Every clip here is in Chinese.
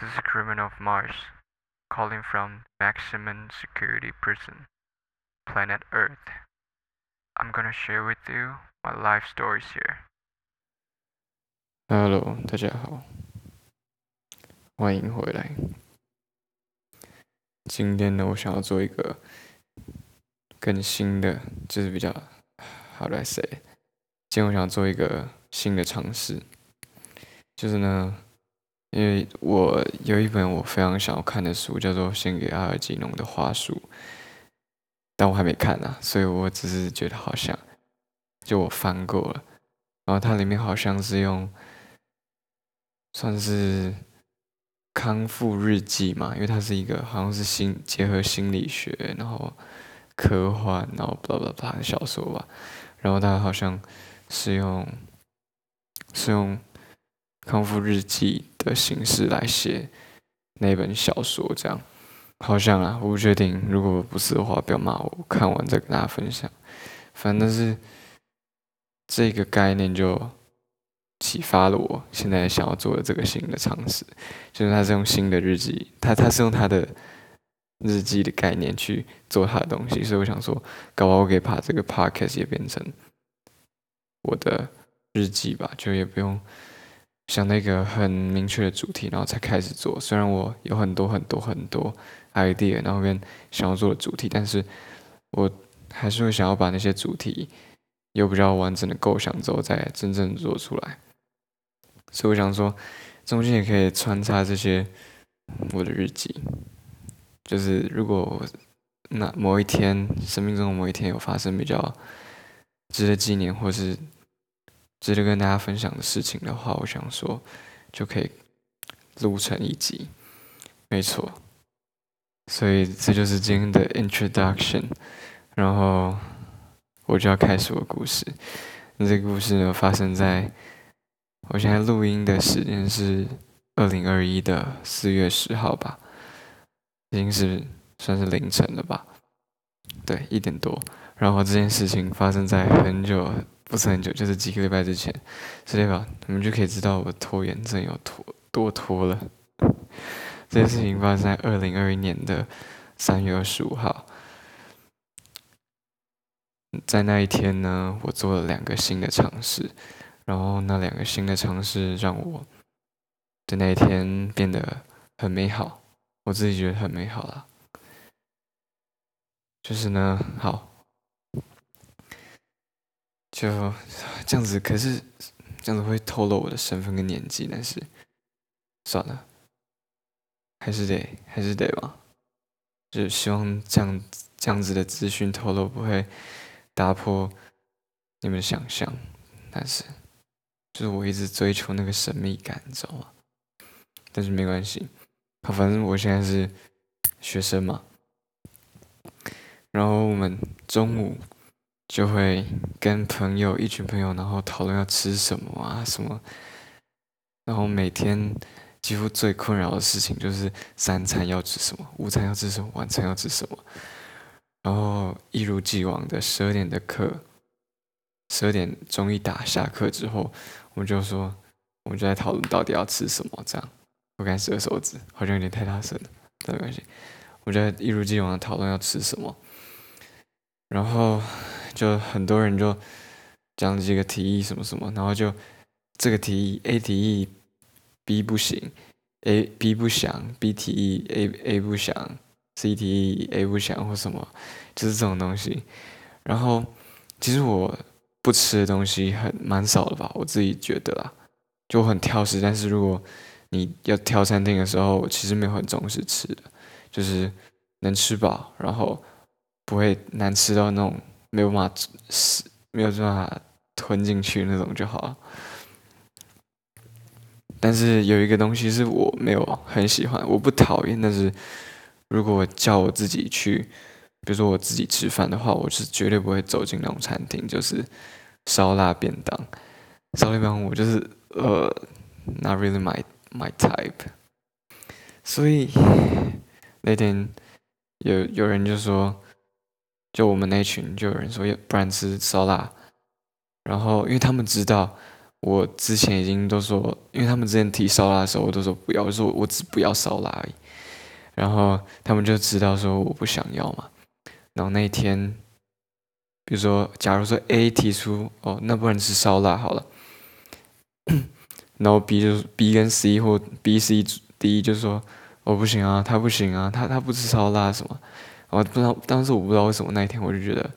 This is criminal of Mars, calling from maximum security prison, planet Earth. I'm gonna share with you my life stories here. Hello，大家好，欢迎回来。今天呢，我想要做一个更新的，就是比较，how do I say？今天我想做一个新的尝试，就是呢，因为我有一本我非常想要看的书，叫做《献给阿尔吉农的花束》，但我还没看呢，所以我只是觉得好像，就我翻过了，然后它里面好像是用。算是康复日记嘛，因为它是一个好像是心结合心理学，然后科幻，然后巴拉巴拉的小说吧。然后它好像是用是用康复日记的形式来写那本小说，这样好像啊，我不确定。如果不是的话，不要骂我。看完再跟大家分享。反正是这个概念就。启发了我现在想要做的这个新的尝试，就是他是用新的日记，他他是用他的日记的概念去做他的东西，所以我想说，搞不好我可以把这个 podcast 也变成我的日记吧，就也不用想那个很明确的主题，然后才开始做。虽然我有很多很多很多 idea，然后跟想要做的主题，但是我还是会想要把那些主题有比较完整的构想之后，再真正做出来。所以我想说，中间也可以穿插这些我的日记，就是如果那某一天生命中的某一天有发生比较值得纪念或是值得跟大家分享的事情的话，我想说就可以录成一集，没错。所以这就是今天的 introduction，然后我就要开始我的故事。那这个故事呢，发生在。我现在录音的时间是二零二一的四月十号吧，已经是算是凌晨了吧？对，一点多。然后这件事情发生在很久，不是很久，就是几个礼拜之前，是代表你们就可以知道我拖延症有拖多拖了。这件事情发生在二零二一年的三月二十五号，在那一天呢，我做了两个新的尝试。然后那两个新的尝试让我的那一天变得很美好，我自己觉得很美好了。就是呢，好，就这样子。可是这样子会透露我的身份跟年纪，但是算了，还是得还是得吧。就希望这样这样子的资讯透露不会打破你们的想象，但是。就是我一直追求那个神秘感，你知道吗？但是没关系，反正我现在是学生嘛。然后我们中午就会跟朋友一群朋友，然后讨论要吃什么啊什么。然后每天几乎最困扰的事情就是三餐要吃什么，午餐要吃什么，晚餐要吃什么。然后一如既往的十二点的课，十二点钟一打下课之后。我们就说，我们就在讨论到底要吃什么。这样，不敢折手指，好像有点太大声了，没关系。我们在一如既往的讨论要吃什么，然后就很多人就讲几个提议什么什么，然后就这个提议 A 提议 B 不行，A B 不想 B 提议 A A 不想 C 提议 A 不想或什么，就是这种东西。然后其实我。不吃的东西很蛮少的吧，我自己觉得啦，就很挑食。但是如果你要挑餐厅的时候，我其实没有很重视吃的，就是能吃饱，然后不会难吃到那种没有办法吃、没有办法吞进去那种就好了。但是有一个东西是我没有很喜欢，我不讨厌，但是如果我叫我自己去。比如说我自己吃饭的话，我是绝对不会走进那种餐厅，就是烧腊便当。烧腊便当我就是呃，not really my my type。所以那天有有人就说，就我们那群就有人说，要不然吃烧腊。然后因为他们知道我之前已经都说，因为他们之前提烧腊的时候，我都说不要，我说我只不要烧腊而已。然后他们就知道说我不想要嘛。然后那一天，比如说，假如说 A 提出哦，那不然吃烧腊好了。然后 B 就 B 跟 C 或 B、C、D 就说我不行啊，他不行啊，他他不吃烧腊什么。我不知道，当时我不知道为什么那一天我就觉得，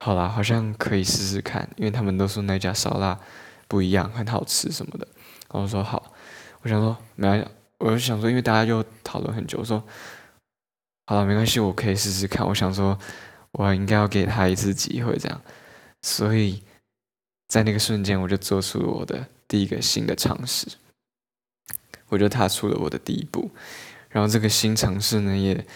好啦，好像可以试试看，因为他们都说那家烧腊不一样，很好吃什么的。然后我说好，我想说没关系，我就想说，因为大家就讨论很久，我说好了，没关系，我可以试试看。我想说，我应该要给他一次机会，这样。所以在那个瞬间，我就做出了我的第一个新的尝试，我就踏出了我的第一步。然后这个新尝试呢，也。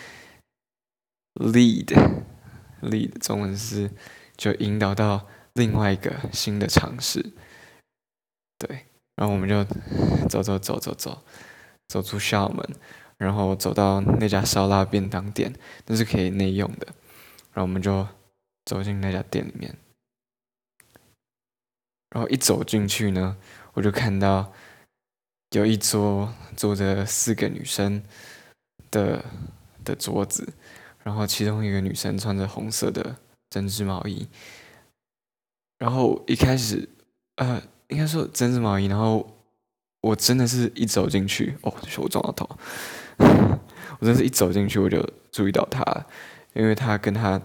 lead，lead，中文是就引导到另外一个新的尝试，对，然后我们就走走走走走，走出校门，然后走到那家烧腊便当店，那是可以内用的，然后我们就走进那家店里面，然后一走进去呢，我就看到有一桌坐着四个女生的的桌子。然后其中一个女生穿着红色的针织毛衣，然后一开始，呃，应该说针织毛衣。然后我真的是一走进去，哦，我撞到头。我真是一走进去我就注意到她，因为她跟她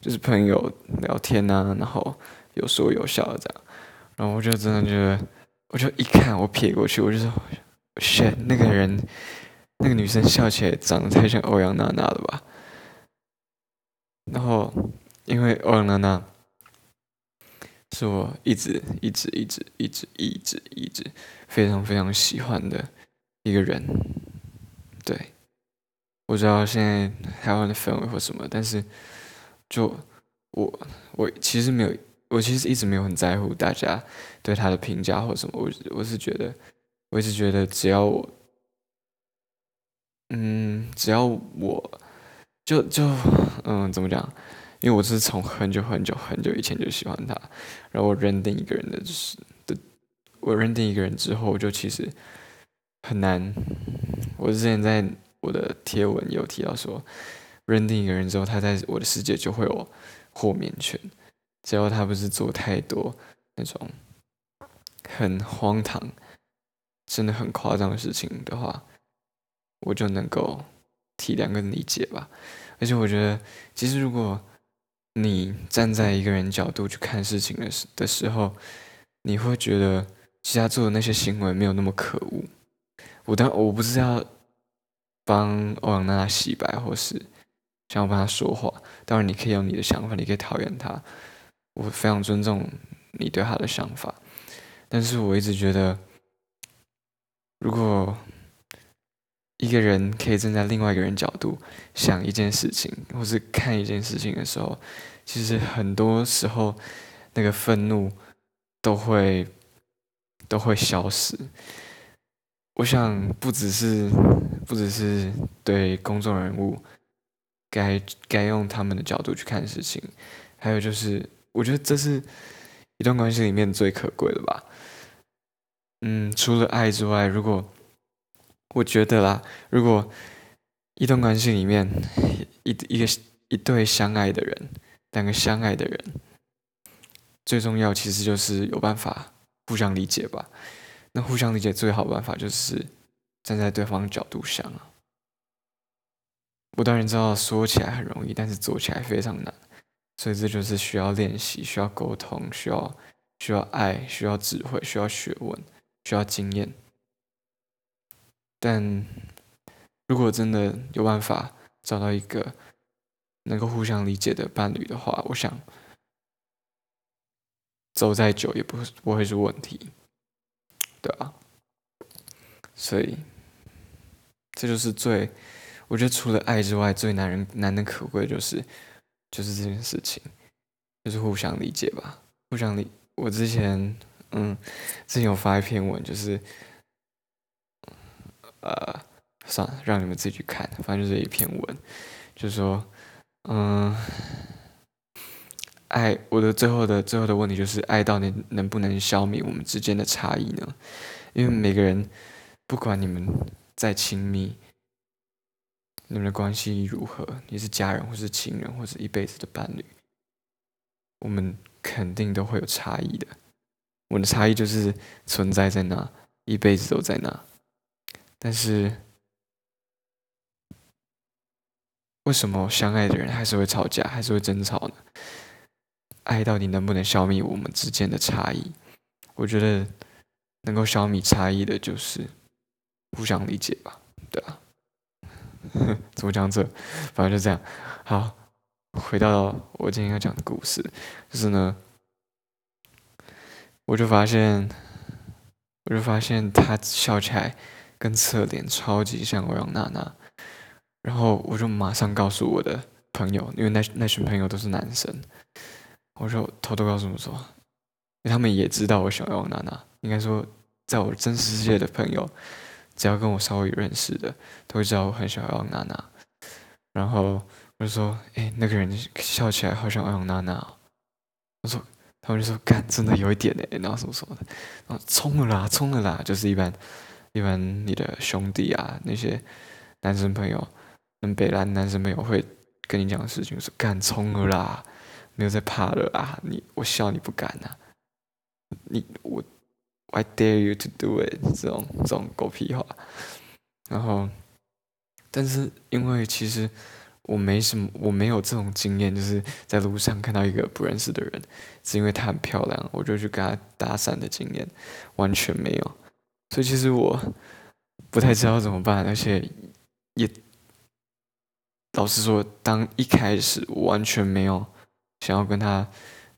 就是朋友聊天啊，然后有说有笑的这样。然后我就真的觉得，我就一看，我瞥过去，我就说，shit，那个人，那个女生笑起来长得太像欧阳娜娜了吧。然后，因为欧阳娜娜是我一直一直一直一直一直一直非常非常喜欢的一个人，对，我知道现在台湾的氛围或什么，但是就我我其实没有，我其实一直没有很在乎大家对他的评价或什么，我我是觉得，我一直觉得只要我，嗯，只要我。就就嗯，怎么讲？因为我是从很久很久很久以前就喜欢他，然后我认定一个人的就是的，我认定一个人之后，就其实很难。我之前在我的贴文有提到说，认定一个人之后，他在我的世界就会有豁免权，只要他不是做太多那种很荒唐、真的很夸张的事情的话，我就能够。体谅跟理解吧，而且我觉得，其实如果你站在一个人角度去看事情的时的时候，你会觉得其他做的那些行为没有那么可恶。我当我不是要帮欧阳娜娜洗白，或是想要帮她说话。当然，你可以有你的想法，你可以讨厌她，我非常尊重你对她的想法。但是我一直觉得，如果一个人可以站在另外一个人角度想一件事情，或是看一件事情的时候，其实很多时候那个愤怒都会都会消失。我想不只是不只是对公众人物该该用他们的角度去看事情，还有就是，我觉得这是一段关系里面最可贵的吧。嗯，除了爱之外，如果我觉得啦，如果一段关系里面一一个一对相爱的人，两个相爱的人，最重要其实就是有办法互相理解吧。那互相理解最好的办法就是站在对方角度想啊。我当然知道说起来很容易，但是做起来非常难，所以这就是需要练习，需要沟通，需要需要爱，需要智慧，需要学问，需要经验。但如果真的有办法找到一个能够互相理解的伴侣的话，我想走再久也不不会是问题，对啊。所以这就是最，我觉得除了爱之外，最难人难能可贵的就是就是这件事情，就是互相理解吧，互相理。我之前嗯，之前有发一篇文，就是。呃，算了，让你们自己去看。反正就是一篇文，就说，嗯，爱，我的最后的最后的问题就是爱到底能不能消灭我们之间的差异呢？因为每个人，不管你们再亲密，你们的关系如何，你是家人或是情人或是一辈子的伴侣，我们肯定都会有差异的。我的差异就是存在在那，一辈子都在那。但是，为什么相爱的人还是会吵架，还是会争吵呢？爱到底能不能消灭我们之间的差异？我觉得能够消灭差异的就是互相理解吧，对啊。怎么讲这？反正就这样。好，回到我今天要讲的故事，就是呢，我就发现，我就发现他笑起来跟侧脸超级像欧阳娜娜，然后我就马上告诉我的朋友，因为那那群朋友都是男生。我就偷偷告诉他们说，因为他们也知道我喜欢欧阳娜娜。应该说，在我真实世界的朋友，只要跟我稍微认识的，都会知道我很喜欢欧阳娜娜。然后我就说：“哎，那个人笑起来好像欧阳娜娜。”我说：“他们就说，干，真的有一点哎。”然后什么什么的，然后冲了啦，冲了啦，就是一般一般你的兄弟啊，那些男生朋友，跟北兰男生朋友会跟你讲的事情，说干，冲了啦。没有在怕了啊！你我笑你不敢呐！你我，I dare you to do it！这种这种狗屁话。然后，但是因为其实我没什么，我没有这种经验，就是在路上看到一个不认识的人，是因为她很漂亮，我就去跟她搭讪的经验完全没有。所以其实我不太知道怎么办，而且也老实说，当一开始我完全没有。想要跟他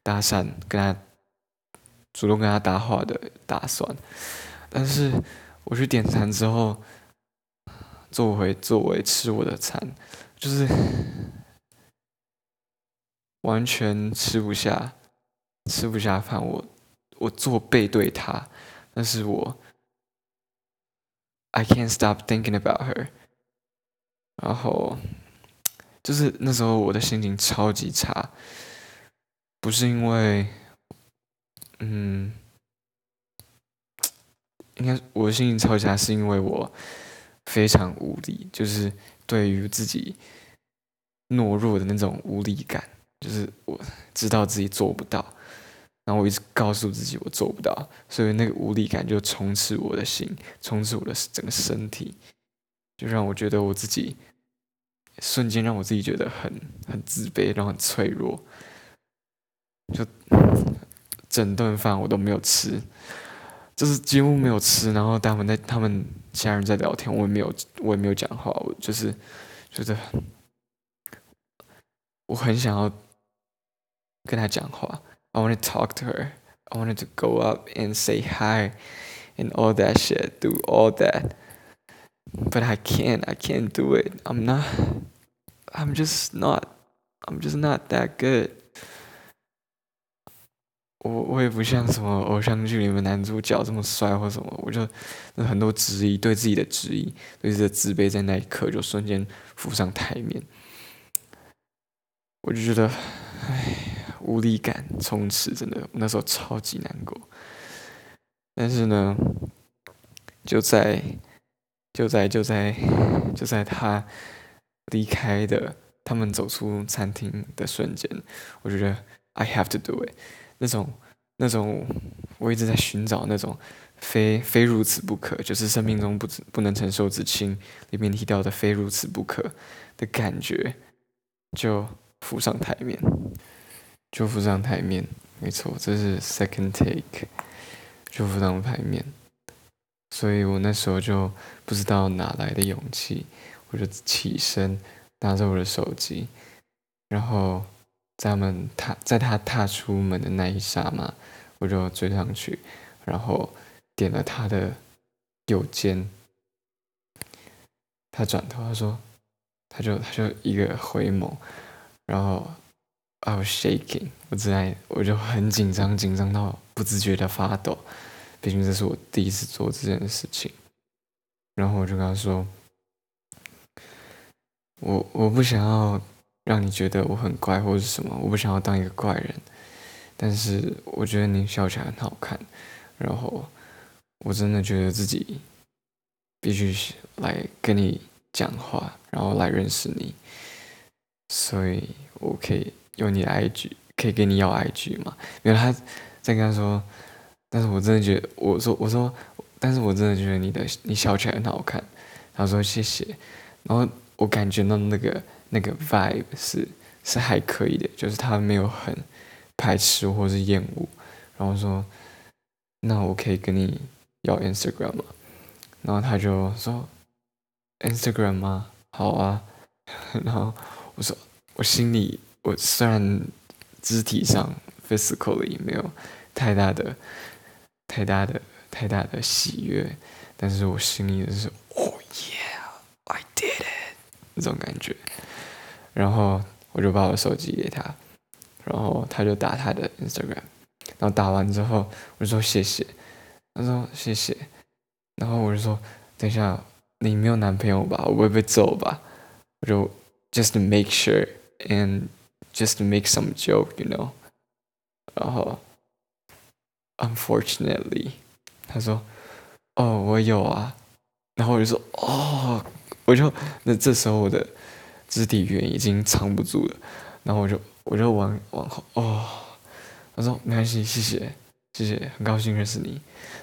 搭讪，跟他主动跟他搭话的打算，但是我去点餐之后，坐回座位吃我的餐，就是完全吃不下，吃不下饭。我我坐背对他，但是我 I can't stop thinking about her。然后就是那时候我的心情超级差。不是因为，嗯，应该我的心情超级差，是因为我非常无力，就是对于自己懦弱的那种无力感，就是我知道自己做不到，然后我一直告诉自己我做不到，所以那个无力感就充斥我的心，充斥我的整个身体，就让我觉得我自己瞬间让我自己觉得很很自卑，然后很脆弱。就整顿饭我都没有吃，就是几乎没有吃。然后他们在他们家人在聊天，我也没有我也没有讲话。我就是觉得我很想要跟他讲话。I want to talk to her. I wanted to go up and say hi and all that shit, do all that. But I can't. I can't do it. I'm not. I'm just not. I'm just not that good. 我我也不像什么偶像剧里面男主角这么帅或什么，我就很多质疑，对自己的质疑，对自己的自卑，在那一刻就瞬间浮上台面。我就觉得，唉， 无力感充斥，真的，那时候超级难过。但是呢，就在就在就在就在他离开的，他们走出餐厅的瞬间，我觉得 I have to do it。那种那种，我一直在寻找那种非非如此不可，就是生命中不不能承受之轻里面提到的非如此不可的感觉，就浮上台面，就浮上台面，没错，这是 second take，就浮上台面，所以我那时候就不知道哪来的勇气，我就起身拿着我的手机，然后。在他们踏在他踏出门的那一刹那，我就追上去，然后点了他的右肩。他转头，他说：“他就他就一个回眸，然后 I was shaking，我在我就很紧张，紧张到不自觉的发抖。毕竟这是我第一次做这件事情。然后我就跟他说：我我不想要。”让你觉得我很怪或者是什么，我不想要当一个怪人。但是我觉得你笑起来很好看，然后我真的觉得自己必须来跟你讲话，然后来认识你，所以我可以用你的 IG，可以给你要 IG 吗？因为他在跟他说，但是我真的觉得，我说我说，但是我真的觉得你的你笑起来很好看。他说谢谢，然后我感觉到那个那个 vibe 是是还可以的，就是他没有很。排斥或是厌恶，然后说：“那我可以跟你要 Instagram 吗？”然后他就说：“Instagram 吗？好啊。”然后我说：“我心里，我虽然肢体上 physically 没有太大的、太大的、太大的喜悦，但是我心里就是，Oh yeah, I did it 那种感觉。”然后我就把我手机给他。然后他就打他的 Instagram，然后打完之后我就说谢谢，他说谢谢，然后我就说等一下你没有男朋友吧？我会被揍吧？我就 just make sure and just make some joke，you know，然后 unfortunately. 他说哦我有啊，然后我就说哦，我就那这时候我的肢体语言已经藏不住了，然后我就。我就往往后哦，他说没关系，谢谢谢谢，很高兴认识你。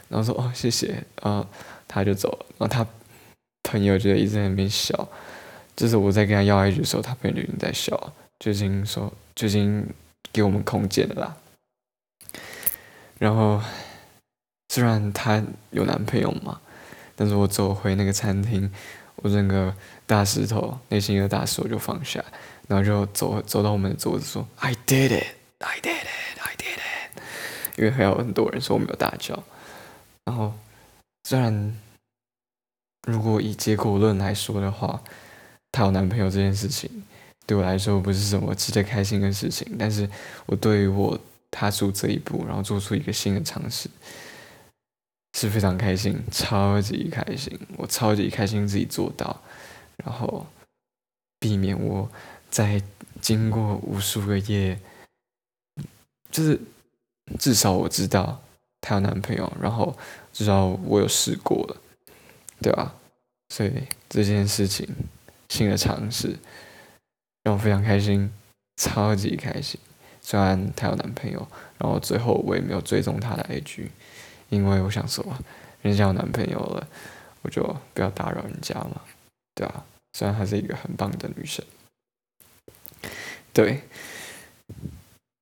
然后说哦谢谢，然后他就走了。然后他朋友就一直在那边笑，就是我在跟他要 IG 的时候，他朋友就已经在笑，就已经说就已经给我们空间了啦。然后虽然她有男朋友嘛，但是我走回那个餐厅，我整个大石头内心的大石头就放下。然后就走走到我们的桌子说：“I did it, I did it, I did it。”因为还有很多人说我没有大叫。然后虽然如果以结果论来说的话，她有男朋友这件事情对我来说不是什么值得开心的事情，但是我对于我踏出这一步，然后做出一个新的尝试，是非常开心，超级开心，我超级开心自己做到，然后避免我。在经过无数个夜，就是至少我知道她有男朋友，然后至少我有试过了，对吧？所以这件事情新的尝试让我非常开心，超级开心。虽然她有男朋友，然后最后我也没有追踪她的 IG，因为我想说，人家有男朋友了，我就不要打扰人家嘛，对吧？虽然她是一个很棒的女生。对，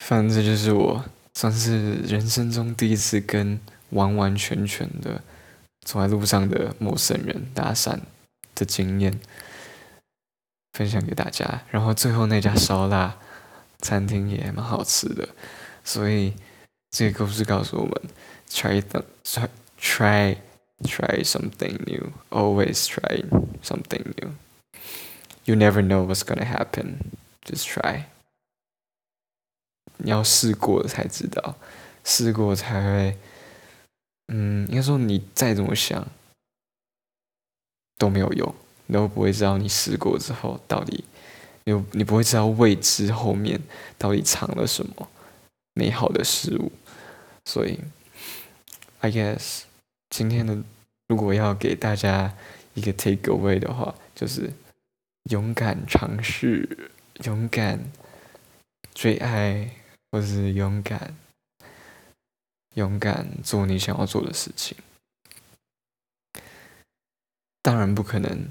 反正这就是我算是人生中第一次跟完完全全的走在路上的陌生人搭讪的经验，分享给大家。然后最后那家烧腊餐厅也蛮好吃的，所以这个故事告诉我们：try the try try something new, always try something new. You never know what's gonna happen. Just try，你要试过才知道，试过才会，嗯，应该说你再怎么想都没有用，你都不会知道你试过之后到底，你你不会知道未知后面到底藏了什么美好的事物，所以，I guess 今天的如果要给大家一个 take away 的话，就是勇敢尝试。勇敢追爱，或是勇敢勇敢做你想要做的事情。当然不可能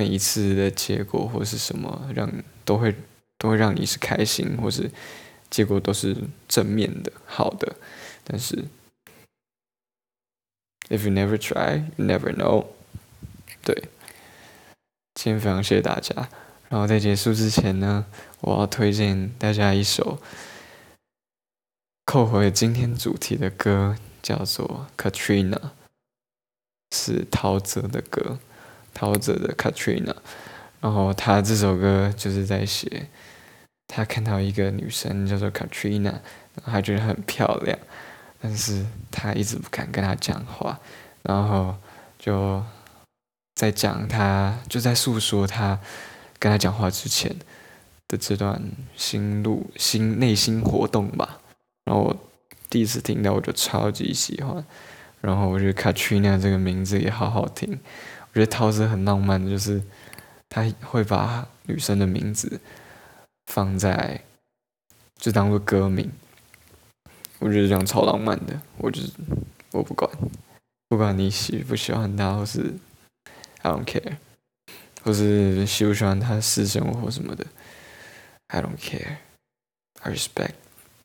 每一次的结果或是什么让都会都会让你是开心，或是结果都是正面的好的。但是，if you never try, you never know。对，今天非常谢谢大家。然后在结束之前呢，我要推荐大家一首扣回今天主题的歌，叫做《Katrina》，是陶喆的歌，陶喆的《Katrina》。然后他这首歌就是在写，他看到一个女生叫做 Katrina，然后他觉得很漂亮，但是他一直不敢跟她讲话，然后就在讲他，就在诉说他。跟他讲话之前的这段心路心内心活动吧。然后我第一次听到，我就超级喜欢。然后我觉得 Katrina 这个名字也好好听。我觉得陶喆很浪漫的，就是他会把女生的名字放在就当做歌名。我觉得这样超浪漫的。我就是我不管，不管你喜不喜欢他，或是 I don't care，或是喜不喜欢他私生活什么的，I don't care。I respect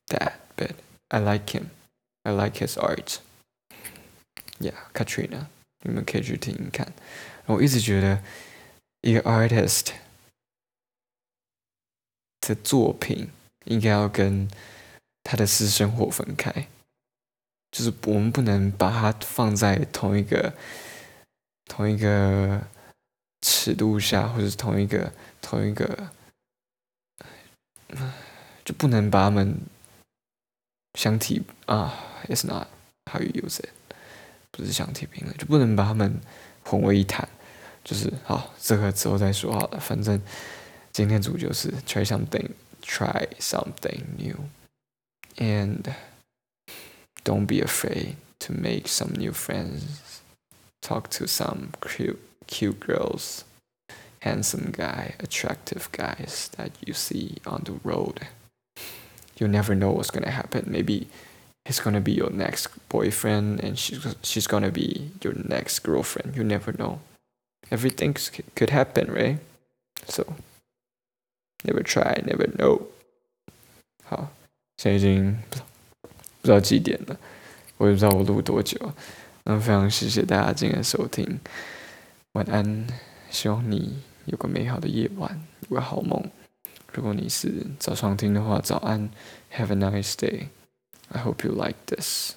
that, but I like him. I like his art. Yeah, Katrina，你们可以去听听看。我一直觉得一个 artist 的作品应该要跟他的私生活分开，就是我们不能把它放在同一个同一个尺度下，或者是同一个同一个，就不能把他们相提啊，It's not how you use it。不是相提并论，就不能把他们混为一谈。就是好，这个之后再说好了。反正今天主就是 try something, try something new, and don't be afraid to make some new friends. Talk to some cute, cute girls, handsome guy, attractive guys that you see on the road. You never know what's gonna happen. Maybe he's gonna be your next boyfriend and she's she's gonna be your next girlfriend. You never know. Everything could happen, right? So never try, never know. 好，现在已经不知道几点了，我也不知道我录多久。那非常谢谢大家今天的收听，晚安，希望你有个美好的夜晚，有个好梦。如果你是早上听的话，早安，Have a nice day。 I hope you like this。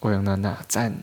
欧阳娜娜赞。